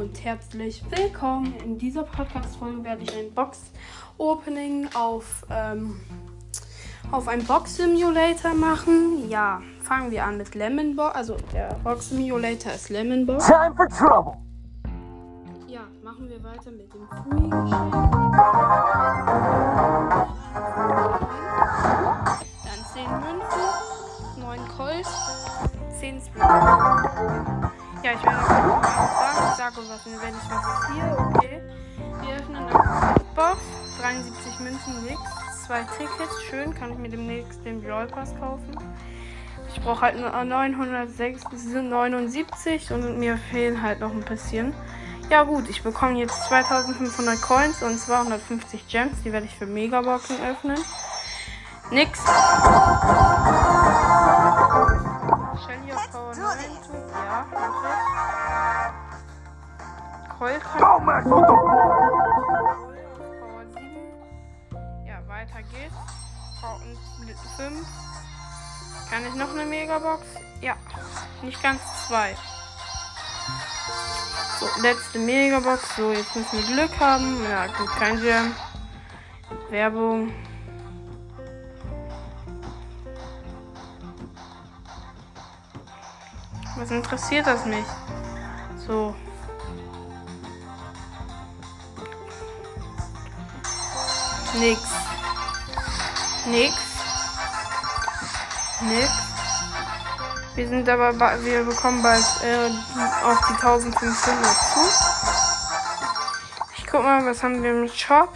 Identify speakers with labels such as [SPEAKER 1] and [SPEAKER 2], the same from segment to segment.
[SPEAKER 1] und herzlich willkommen. In dieser Podcast-Folge werde ich ein Box-Opening auf, ähm, auf ein Box-Simulator machen. Ja, fangen wir an mit Lemon Box. Also der Box-Simulator ist Lemon Box.
[SPEAKER 2] Time for trouble.
[SPEAKER 1] Ja, machen wir weiter mit dem Free-Geschenk. Dann 10 Münzen, 9 Colt, 10 Spring. Ja, ich werde sagen. Ich sage was, dann werde ich was hier. Okay. Wir öffnen eine Box. 73 Münzen, nix. Zwei Tickets, schön. Kann ich mir demnächst den Brawl Pass kaufen. Ich brauche halt nur 979 und mir fehlen halt noch ein bisschen. Ja gut, ich bekomme jetzt 2500 Coins und 250 Gems. Die werde ich für Megaboxen öffnen. Nix. Shelly Power 7. Ja, weiter geht's. Power 5. Kann ich noch eine Megabox? Ja, nicht ganz zwei. So, letzte Megabox. So, jetzt müssen wir Glück haben. Ja, gut, kein Gem. Werbung. Was interessiert das mich? So. Nix. Nix. Nix. Wir sind aber, wir bekommen bald äh, auf die 1500 zu. Ich guck mal, was haben wir im Shop?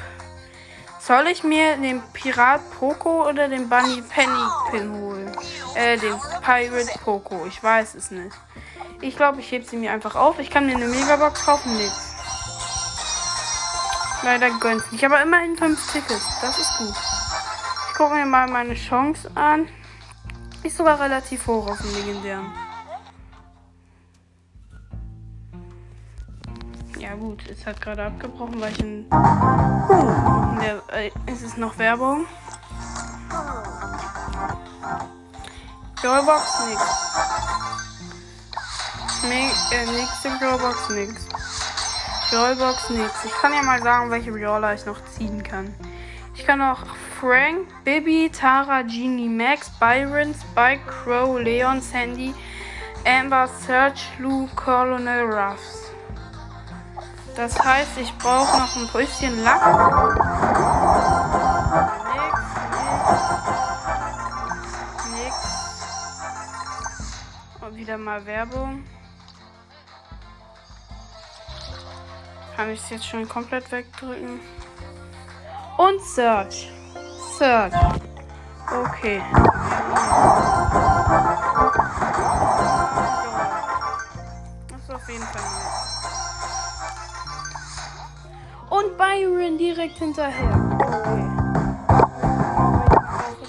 [SPEAKER 1] Soll ich mir den Pirat Poco oder den Bunny Penny Pin holen? Äh, den Pirate Poco. Ich weiß es nicht. Ich glaube, ich hebe sie mir einfach auf. Ich kann mir eine Megabox kaufen. Nix. Leider gönnt's nicht. Aber immerhin 5 Tickets. Das ist gut. Ich gucke mir mal meine Chance an. Ist sogar relativ hoch auf dem legendären. Ja gut, es hat gerade abgebrochen, weil ich in, in der äh, es noch Werbung. Brawlbox nix. Me äh, nächste Brawlbox nix. Brawlbox nix. Ich kann ja mal sagen, welche Brawler ich noch ziehen kann. Ich kann auch Frank, Bibi, Tara, Genie, Max, Byron, Spike, Crow, Leon, Sandy, Amber, Search, Lou, Colonel Ruffs. Das heißt, ich brauche noch ein bisschen Lack. Nix, nix. Nix. Wieder mal Werbung. Kann ich es jetzt schon komplett wegdrücken? Und Search. Search. Okay. Das ist auf jeden Fall nett. Und Byron direkt hinterher. Okay.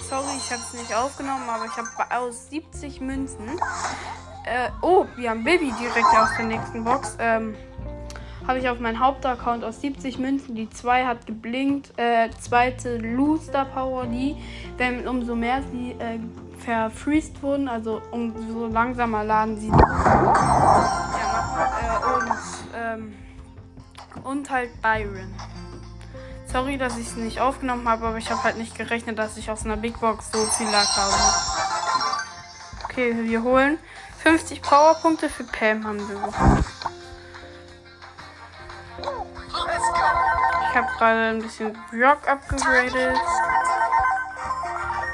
[SPEAKER 1] Sorry, ich habe es nicht aufgenommen, aber ich habe aus 70 Münzen. Äh, oh, wir haben Baby direkt aus der nächsten Box. Ähm, habe ich auf meinen Hauptaccount aus 70 Münzen. Die 2 hat geblinkt. Äh, zweite Looster Power, die, wenn umso mehr sie äh, verfreezed wurden, also umso langsamer laden sie. Ja, äh, und, ähm, und halt Byron. Sorry, dass ich es nicht aufgenommen habe, aber ich habe halt nicht gerechnet, dass ich aus einer Big Box so viel Lack habe. Okay, wir holen 50 Powerpunkte für Pam haben wir bekommen. Habe gerade ein bisschen Brock abgegradet.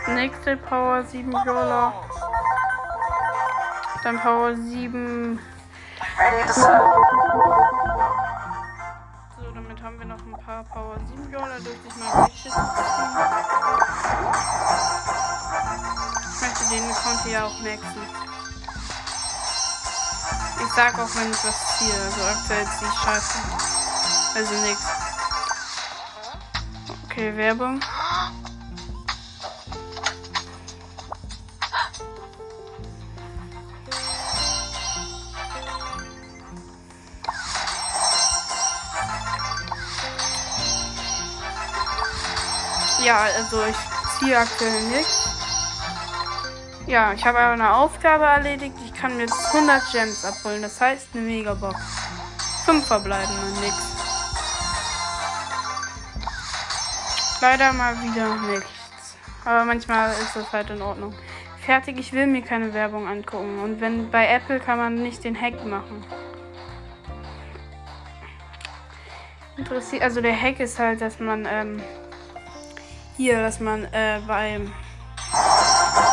[SPEAKER 1] Nächste Power 7 Brawler. Dann Power 7. So, damit haben wir noch ein paar Power 7 Brawler. Dürfte ich mal durchschießen. Ich möchte den Account hier auch maxen. Ich sag auch, wenn ich was ziehe. Also aktuell ziehe ich scheiße. Also nix. Okay, Werbung. Ja, also ich ziehe aktuell nichts. Ja, ich habe eine Aufgabe erledigt. Ich kann mir jetzt 100 Gems abholen. Das heißt eine Megabox. Fünf verbleiben, nix. Leider mal wieder nichts. Aber manchmal ist das halt in Ordnung. Fertig, ich will mir keine Werbung angucken. Und wenn bei Apple kann man nicht den Hack machen. Interessiert, also der Hack ist halt, dass man ähm, hier, dass man äh, beim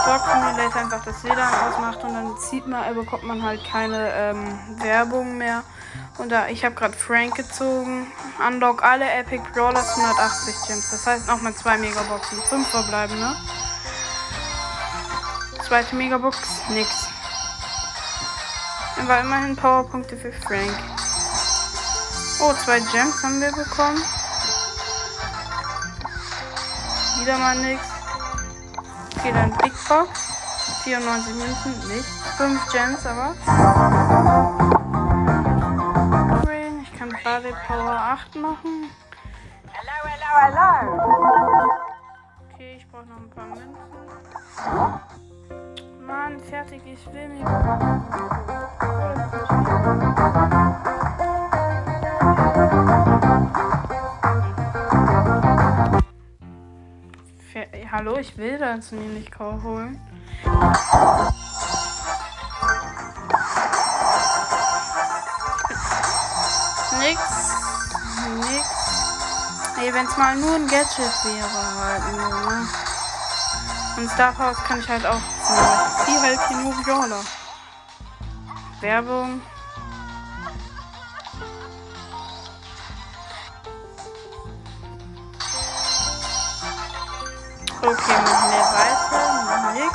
[SPEAKER 1] Dog Simulator einfach das WLAN ausmacht und dann zieht man, bekommt man halt keine ähm, Werbung mehr. Und da, ich habe gerade Frank gezogen. Unlock alle Epic Brawlers 180 Gems. Das heißt nochmal zwei Megaboxen. Fünf verbleiben, ne? Zweite Megabox, nix. Aber immerhin Powerpunkte für Frank. Oh, zwei Gems haben wir bekommen. Wieder mal nix. Okay, dann Big Box. 94 Münzen, nicht. 5 Gems aber. Kann Bade Power 8 machen.
[SPEAKER 2] Hello, hello, hello.
[SPEAKER 1] Okay, ich brauche noch ein paar Münzen. Mann, fertig, ich will mich. Fer Hallo, ich will das nämlich holen. Nix. Nix. Ey, wenn es mal nur ein Gadget wäre, halt nur, ne? Und Star kann ich halt auch ziehen. ziehe halt hier nur Brawler. Werbung. Okay, machen wir weiter. Nix.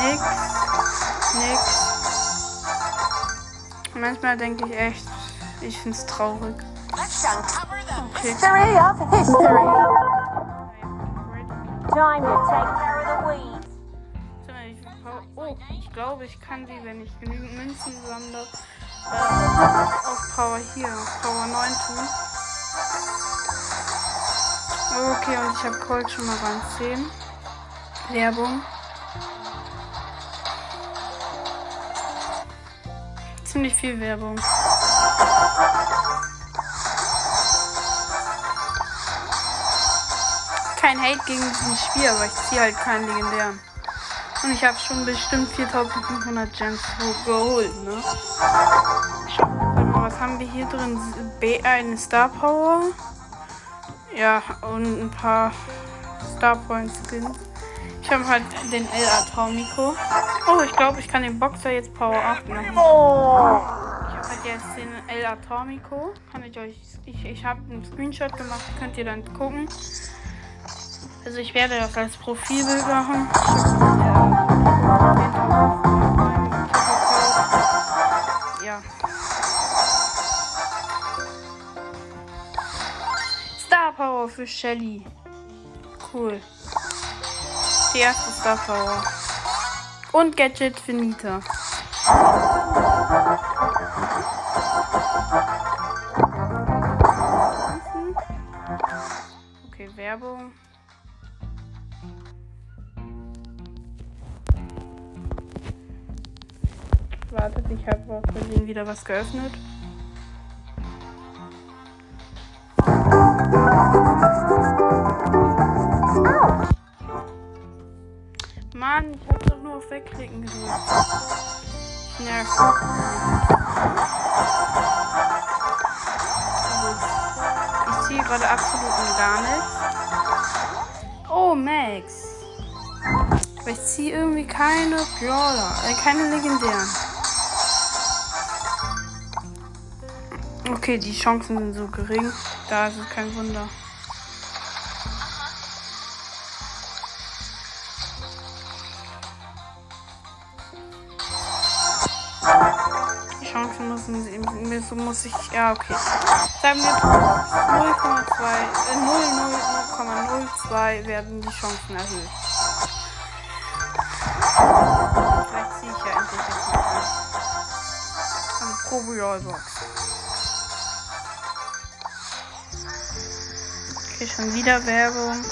[SPEAKER 1] Nix. Nix. Manchmal denke ich echt, ich finde es traurig. Okay.
[SPEAKER 2] mystery of history. Time to take care of the weeds.
[SPEAKER 1] Oh, ich glaube, ich kann sie, wenn ich genügend Münzen sammle, äh, auf Power hier, auf Power 9 tun. Okay, und ich habe Colt schon mal Rang 10. Werbung. Ziemlich viel Werbung. Kein Hate gegen dieses Spiel, aber ich ziehe halt keinen legendären. Und ich habe schon bestimmt 4500 Gems ho- geholt, ne? Mal, was haben wir hier drin? B eine Star Power. Ja, und ein paar Star Point Skins. Ich habe halt den El Atomico. Oh, ich glaube, ich kann den Boxer jetzt Power 8 machen. Ich habe halt jetzt den El Atomico. Kann ich euch. Ich, ich habe einen Screenshot gemacht, könnt ihr dann gucken. Also ich werde das als Profilbild machen. Ja. Star Power für Shelly. Cool. Die erste Star Power. Und Gadget für Nita. Okay, Werbung. Wartet, ich habe aus Versehen wieder was geöffnet. Mann, ich hab doch nur auf Wegklicken gedrückt. Ich nerv. Ich ziehe gerade absolut gar nichts. Oh, Max. Aber ich ziehe irgendwie keine Brawler, äh, keine legendären. Okay, die Chancen sind so gering. Da ist es kein Wunder. Müssen muss ich, ja okay. Sagen wir 0,2, äh, 0,02 werden die Chancen erhöht. Vielleicht ziehe ich ja endlich jetzt mal an. Also pro. Okay, schon wieder Werbung.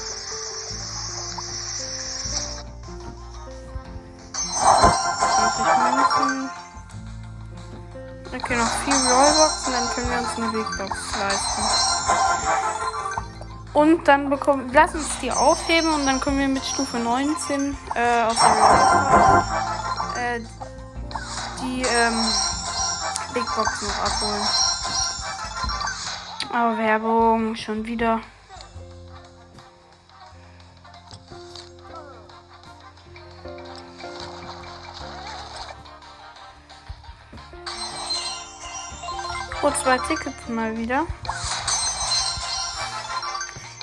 [SPEAKER 1] Okay, noch vier Rollboxen, dann können wir uns eine Big Box leisten. Und dann bekommen, lass uns die aufheben und dann können wir mit Stufe 19 äh, aus der Rollbox äh, die ähm, Big Box noch abholen. Aber Werbung schon wieder. Oh, zwei Tickets mal wieder.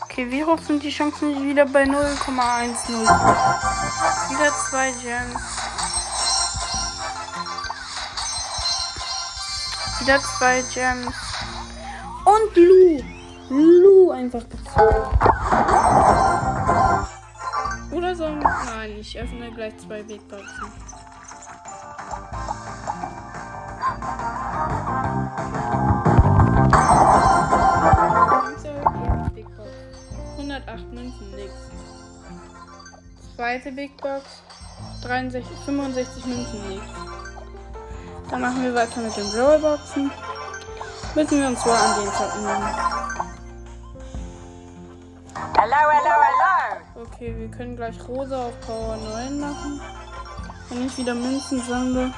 [SPEAKER 1] Okay, wie hoch sind die Chancen wieder bei 0,10? Wieder zwei Gems. Wieder zwei Gems. Und Lu. Lu einfach gezogen. Oder so. Nein, ich öffne gleich zwei Big 108 Münzen, nix. Zweite Big Box. 63, 65 Münzen, nix. Dann machen wir weiter mit den Rollboxen. Müssen wir uns wohl an den Zocken nehmen.
[SPEAKER 2] Hello, hello, hello.
[SPEAKER 1] Okay, wir können gleich rosa auf Power 9 machen. Wenn ich wieder Münzen sammle.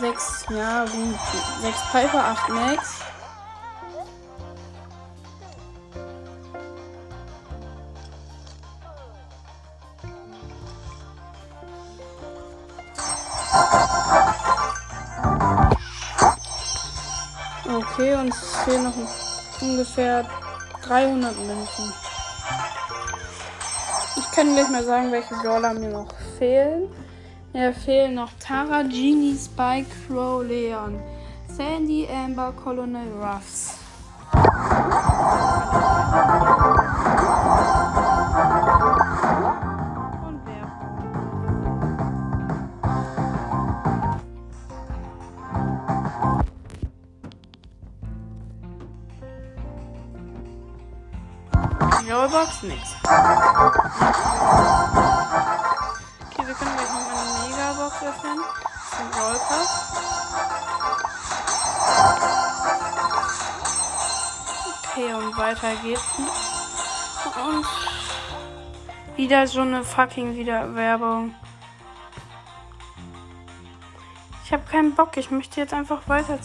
[SPEAKER 1] 6, ja gut. 6 Piper, 8 Max. Fehlen noch ungefähr 300 Münzen. Ich kann gleich mal sagen, welche Brawler mir noch fehlen. Mir fehlen noch Tara, Genie, Spike, Crow, Leon, Sandy, Amber, Colonel Ruffs. Rollbox, nix. Okay, wir können gleich noch eine Megabox öffnen. Ein Rollpass. Okay, und weiter geht's. Und wieder so eine fucking wieder Werbung. Ich habe keinen Bock, ich möchte jetzt einfach weiter.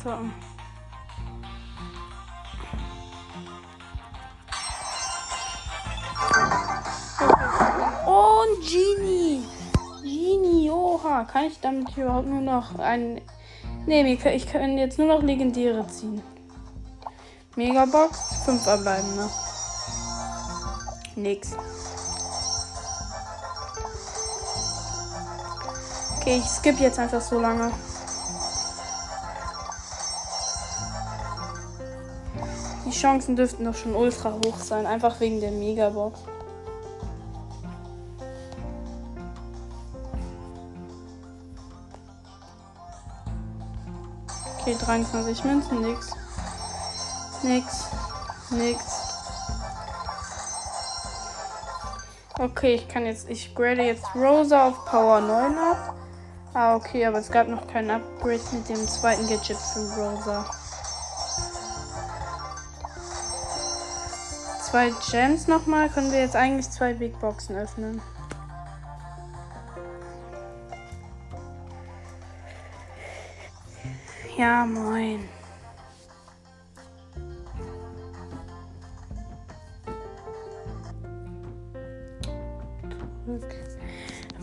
[SPEAKER 1] Kann ich damit überhaupt nur noch ein. Nee, ich kann- jetzt nur noch Legendäre ziehen. Megabox, 5 verbleiben, ne? Nix. Okay, ich skip jetzt einfach so lange. Die Chancen dürften doch schon ultra hoch sein, einfach wegen der Megabox. Okay, 23 Münzen, nix. Nix. Nix. Okay, ich kann jetzt, ich grade jetzt Rosa auf Power 9 ab. Ah, okay, aber es gab noch kein Upgrade mit dem zweiten Gadget für Rosa. Zwei Gems nochmal, können wir jetzt eigentlich zwei Big Boxen öffnen. Ja, moin.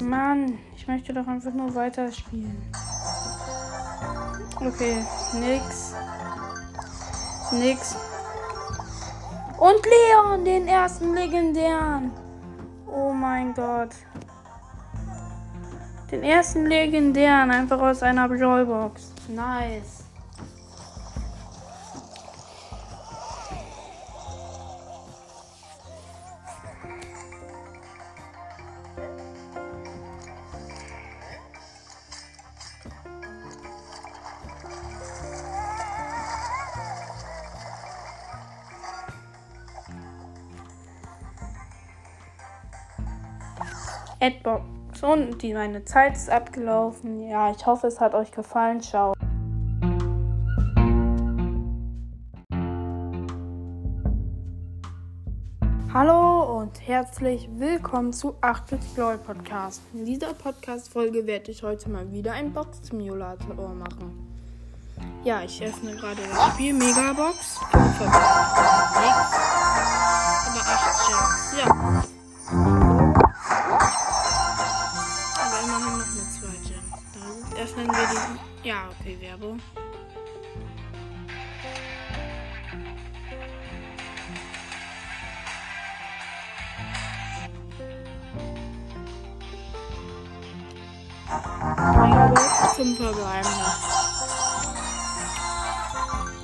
[SPEAKER 1] Mann, ich möchte doch einfach nur weiterspielen. Okay, nix. Nix. Und Leon, den ersten legendären. Oh mein Gott. Den ersten legendären, einfach aus einer Brawlbox. Nice. Adbox Box und die, meine Zeit ist abgelaufen. Ja, ich hoffe, es hat euch gefallen. Ciao. Hallo und herzlich willkommen zu 8-Bit Glory Podcast. In dieser Podcast-Folge werde ich heute mal wieder ein Box-Simulator machen. Ja, ich öffne gerade das Spiel Megabox. Nix. Aber 8 Gems. Ja. Aber immerhin noch mit 2 Gems. Dann öffnen wir die. Ja, okay, Werbung. Megabox zum Verbleiben noch.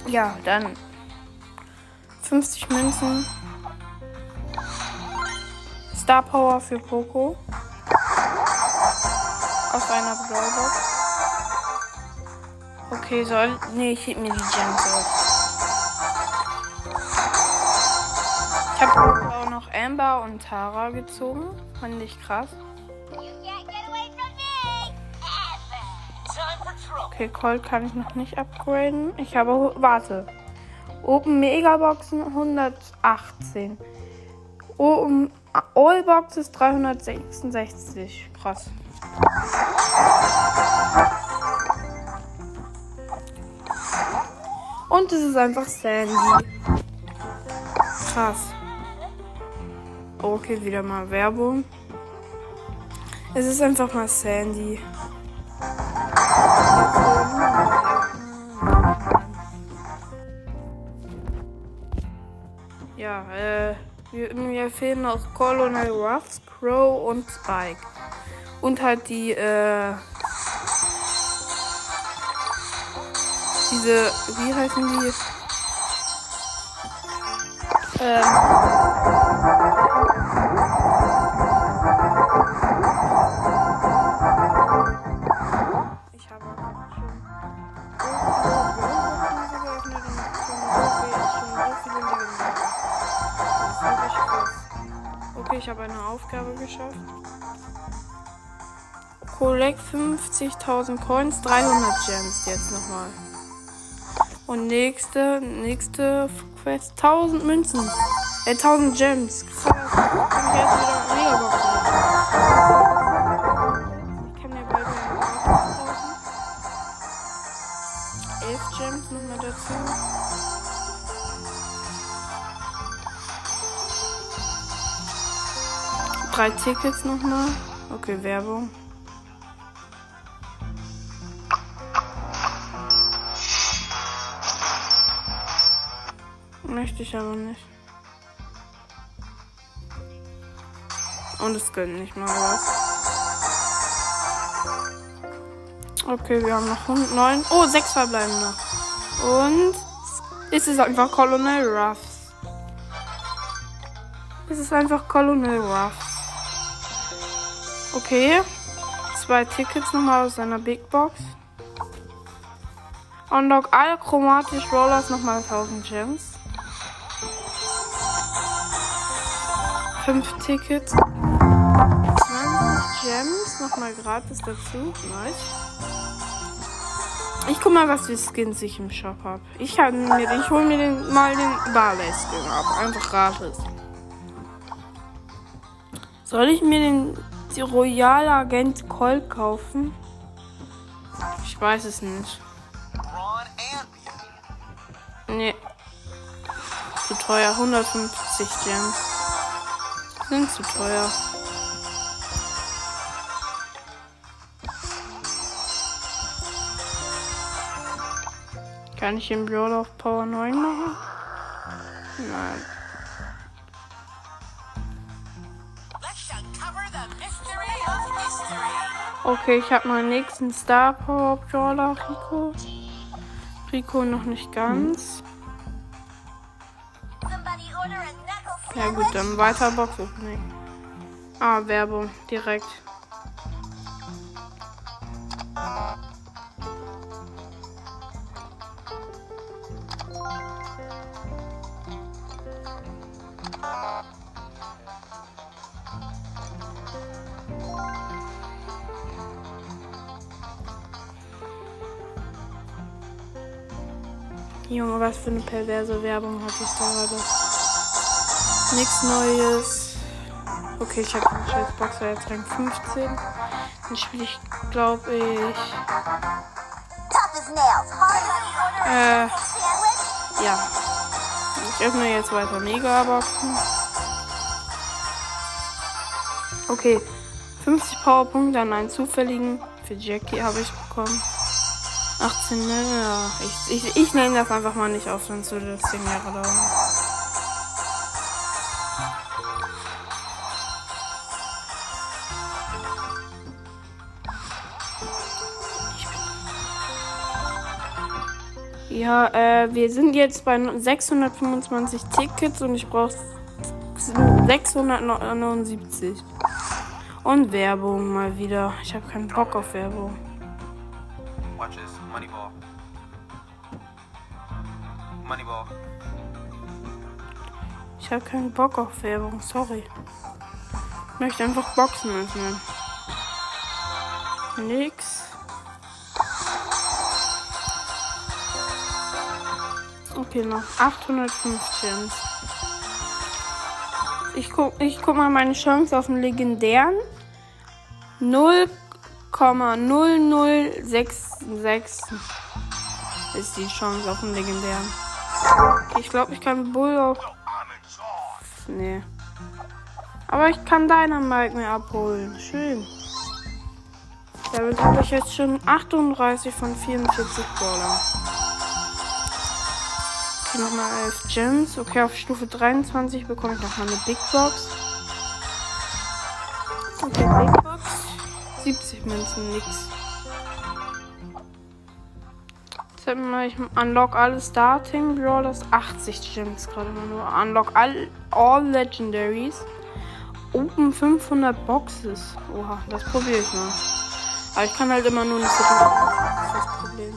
[SPEAKER 1] Ja, dann 50 Münzen. Star Power für Poco. Aus einer Brawlbox. Okay, soll. Nee, ich heb mir die Gems auf. Ich habe auch noch Amber und Tara gezogen. Fand ich krass. Okay, Colt kann ich noch nicht upgraden. Ich habe. Warte. Open Megaboxen 118. Open All Boxes 366. Krass. Und es ist einfach Sandy. Krass. Okay, wieder mal Werbung. Es ist einfach mal Sandy. Ja, äh, wir, mir fehlen noch Colonel Ruffs, Crow und Spike. Und halt die, äh, diese, wie heißen die? Ähm, Okay, ich habe eine Aufgabe geschafft. Collect 50.000 Coins, 300 Gems jetzt nochmal. Und nächste, nächste Quest, 1000 Münzen. Äh, 1000 Gems. Krass. Kann jetzt wieder Megabox Drei Tickets nochmal. Okay, Werbung. Möchte ich aber nicht. Und es gönnt nicht mal was. Okay, wir haben noch 109. Oh, sechs verbleiben noch. Und es ist einfach Colonel Ruffs. Es ist einfach Colonel Ruffs. Okay. Zwei Tickets nochmal aus seiner Big Box. Unlock alle chromatisch Rollers nochmal 1000 Gems. Fünf Tickets. 20 Gems nochmal gratis dazu. Nice. Ich guck mal, was für Skins ich im Shop hab. Ich kann mir, ich hol mir den, mal den Barley Skin ab. Einfach gratis. Soll ich mir den Royal Agent Colt kaufen? Ich weiß es nicht. Nee. Zu teuer. 150 Gems. Sind zu teuer. Kann ich den Brawler auf Power 9 machen? Nein. Okay, ich habe meinen nächsten Star Power Brawler, Rico. Rico noch nicht ganz. Ja gut, dann weiter Box Opening. Ah, Werbung, direkt. Junge, was für eine perverse Werbung hatte ich da gerade. Nichts Neues. Okay, ich habe einen scheiß Boxer jetzt Rang 15. Dann spiele ich, glaube ich. Äh, ja. Ich öffne jetzt weiter Mega-Boxen. Okay. 50 Powerpunkte an einen zufälligen. Für Jackie habe ich bekommen. 18, ne? Ja. Ich, ich, ich nenne das einfach mal nicht auf, sonst würde das 10 Jahre dauern. Ja, äh, wir sind jetzt bei 625 Tickets und ich brauche 679. Und Werbung mal wieder. Ich habe keinen Bock auf Werbung.
[SPEAKER 3] Moneyball. Moneyball.
[SPEAKER 1] Ich habe keinen Bock auf Werbung, sorry. Ich möchte einfach Boxen öffnen. Nix. Okay, noch 805 Gems. Ich guck, ich guck mal meine Chance auf den legendären. 0,0066 ist die Chance auf den legendären. Ich glaube, ich kann Bull auf. Nee. Aber ich kann Dynamite mir abholen. Schön. Damit habe ich jetzt schon 38 von 44 Brawlern. Okay, nochmal 11 Gems. Okay, auf Stufe 23 bekomme ich nochmal eine Big Box. 70 Münzen, nix. Jetzt wir ich unlock alle Starting Brawlers. 80 Gems gerade mal nur. Unlock all, all Legendaries. Open 500 Boxes. Oha, das probiere ich mal. Aber ich kann halt immer nur eine Viertel. Das ist das Problem.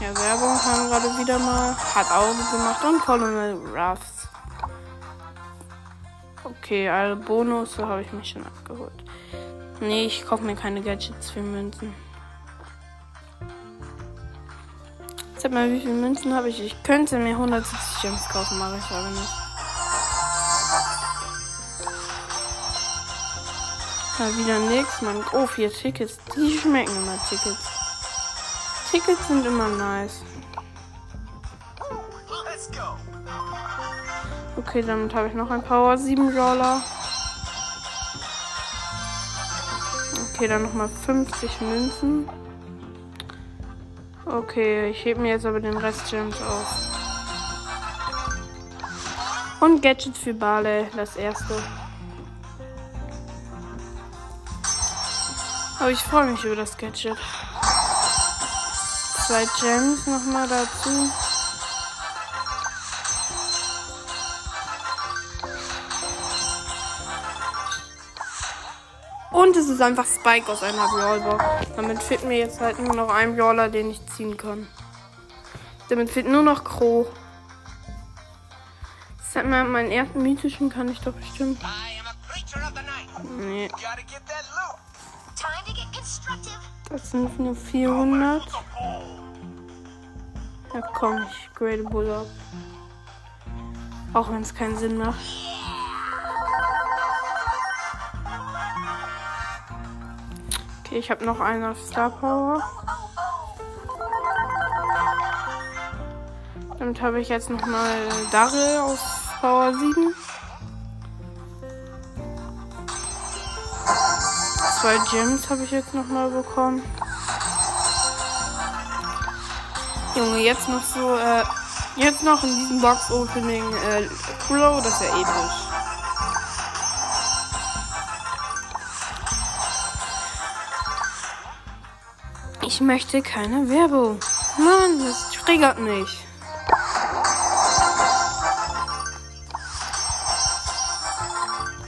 [SPEAKER 1] Ja, Werbung haben gerade wieder mal. Hat Auge gemacht und Colonel Ruffs. Okay, alle Bonus habe ich mich schon abgeholt. Nee, ich kaufe mir keine Gadgets für Münzen. Sag mal, wie viele Münzen habe ich? Ich könnte mir 170 Gems kaufen, mache ich aber nicht. Ja, wieder nix. Man, oh, vier Tickets. Die schmecken immer Tickets. Tickets sind immer nice. Okay, damit habe ich noch ein Power 7 Brawler. Okay, dann nochmal 50 Münzen. Okay, ich hebe mir jetzt aber den Rest Gems auf. Und Gadget für Barley, das erste. Aber ich freue mich über das Gadget. Zwei Gems nochmal dazu. Ist einfach Spike aus einer Brawlbox. Damit fehlt mir jetzt halt nur noch ein Brawler, den ich ziehen kann. Damit fehlt nur noch Crow. Sag mal, meinen ersten mythischen kann ich doch bestimmt. Nee, das sind nur 400. Ja, komm, ich grade Bull ab. Auch wenn es keinen Sinn macht. Okay, ich habe noch einen auf Star Power. Damit habe ich jetzt noch mal Daryl auf Power 7. Zwei Gems habe ich jetzt noch mal bekommen. Junge, jetzt noch so, äh, jetzt noch in diesem Box-Opening, äh, Crow, das ist ja episch. Ich möchte keine Werbung. Mann, das triggert mich.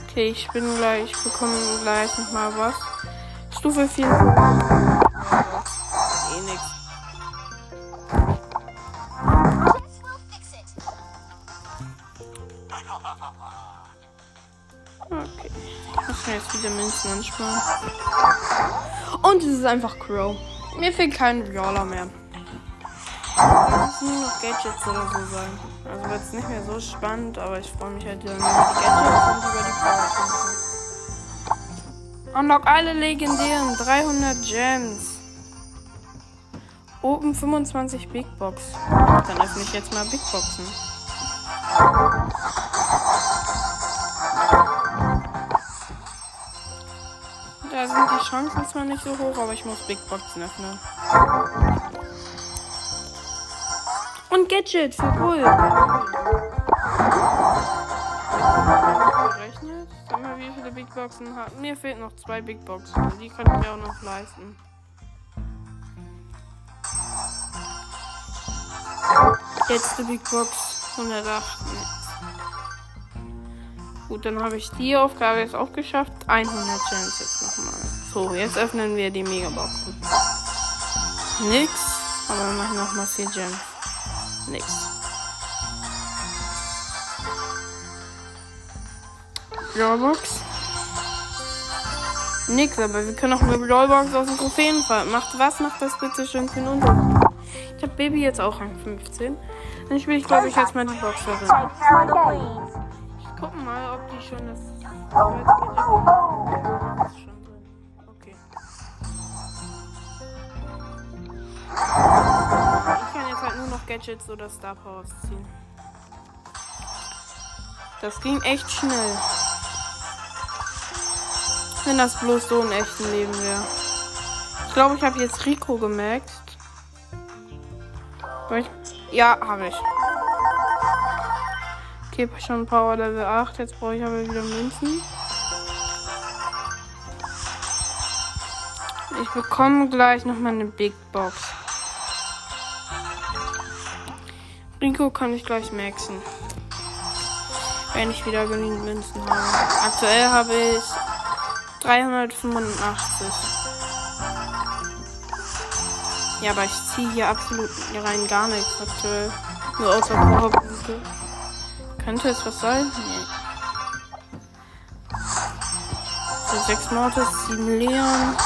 [SPEAKER 1] Okay, ich bin gleich, ich bekomme gleich noch mal was. Stufe 4. Eh nix. Okay. Ich muss mir jetzt wieder Münzen ansparen. Und es ist einfach Crow. Mir fehlt kein Brawler mehr. Es müssen nur noch Gadgets oder so sein. Also wird es nicht mehr so spannend, aber ich freue mich halt über die Gadgets und über die Powerpunkte. Unlock alle legendären 300 Gems. Oben 25 Big Box. Dann öffne ich jetzt mal Big Boxen. Da sind die Chancen zwar nicht so hoch, aber ich muss Big Boxen öffnen. Und Gadget für Bull. Gerechnet. Sag mal, wie viele Big Boxen hat. Mir fehlen noch zwei Big Boxen. Die kann ich auch noch leisten. Letzte Big Box 108. Gut, dann habe ich die Aufgabe jetzt auch geschafft. 100 Gems jetzt nochmal. So, jetzt öffnen wir die Megaboxen. Nix. Aber wir machen nochmal 4 Gems. Nix. Brawlbox. Nix, aber wir können auch eine Brawlbox aus dem Trophäenfall. Macht was macht das bitte schön für Unterschied? Ich habe Baby jetzt auch Rang 15. Dann spiele ich, glaube ich, jetzt mal die Boxerin.
[SPEAKER 2] Take
[SPEAKER 1] ob die schon das. Okay. Ich kann jetzt halt nur noch Gadgets oder Star Powers ziehen. Das ging echt schnell. Wenn das bloß so im echten Leben wäre. Ich glaube, ich habe jetzt Rico gemerkt. Ja, habe ich. Okay, schon Power Level 8. Jetzt brauche ich aber wieder Münzen. Ich bekomme gleich nochmal eine Big Box. Rico kann ich gleich maxen. Wenn ich wieder genügend Münzen habe. Aktuell habe ich 385. Ja, aber ich ziehe hier absolut rein gar nichts aktuell. Nur außer Powerpunkte. Könnte es was sein? Nee. So, 6 Mortis, 7 Leon,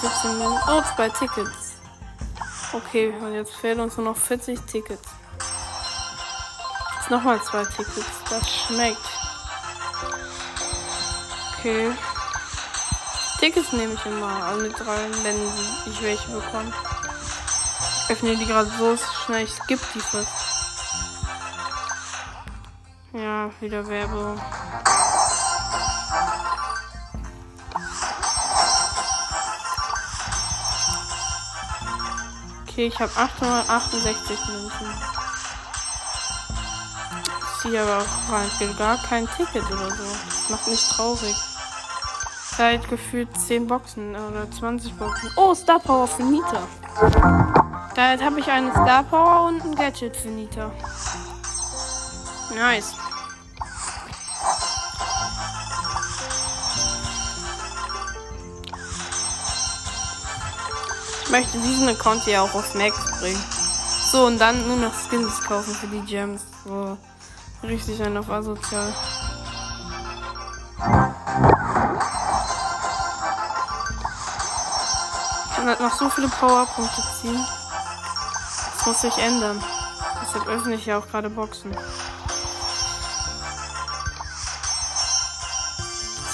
[SPEAKER 1] 14 Min Oh, zwei Tickets. Okay, und jetzt fehlen uns nur noch 40 Tickets. Jetzt nochmal zwei Tickets. Das schmeckt. Okay. Tickets nehme ich immer, alle drei, wenn ich welche bekomme. Ich öffne die gerade so schnell, ich skippe die fast. Ja, wieder Werbung. Okay, ich habe 868 Münzen. Ich ziehe aber auch rein, gar kein Ticket oder so. Das macht mich traurig. Seit gefühlt 10 Boxen oder 20 Boxen. Oh, Star Power für Nita. Da habe ich eine Star Power und ein Gadget für Nita. Nice. Möchte diesen Account hier auch auf Max bringen. So, und dann nur noch Skins kaufen für die Gems. So, richtig ein auf asozial. Ich kann halt noch so viele Powerpunkte ziehen. Das muss sich ändern. Deshalb öffne ich ja auch gerade Boxen.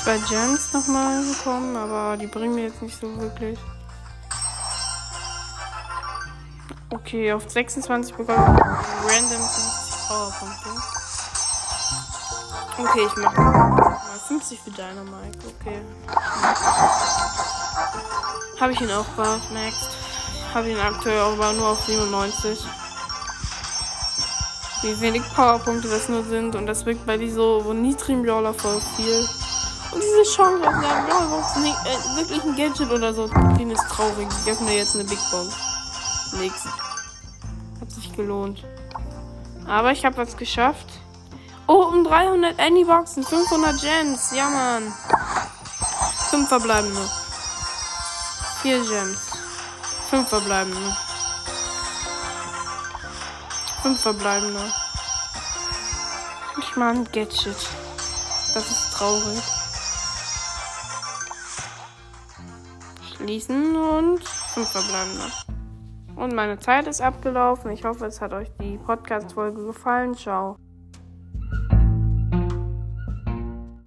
[SPEAKER 1] Zwei Gems nochmal bekommen, aber die bringen mir jetzt nicht so wirklich. Okay, auf 26 bekommen wir random 50 Powerpunkte. Okay, ich mache mal 50 für Dynamite. Okay. Habe ich ihn auch gemaxt. Habe ihn aktuell aber nur auf 97. Wie wenig Powerpunkte das nur sind. Und das wirkt bei die so, niedrigen Brawler voll viel. Und diese Chance auf einer Brawlbox, nicht, äh, wirklich ein Gadget oder so, den ist traurig. Ich öffne jetzt eine Big Box. Nix. Hat sich gelohnt. Aber ich habe was geschafft. Oh, um 300 Anyboxen, 500 Gems. Ja, Mann. Fünf verbleibende. Vier Gems. Fünf verbleibende. Fünf verbleibende. Ich mal ein Gadget. Das ist traurig. Schließen und Fünf verbleibende. Und meine Zeit ist abgelaufen. Ich hoffe, es hat euch die Podcast-Folge gefallen. Ciao.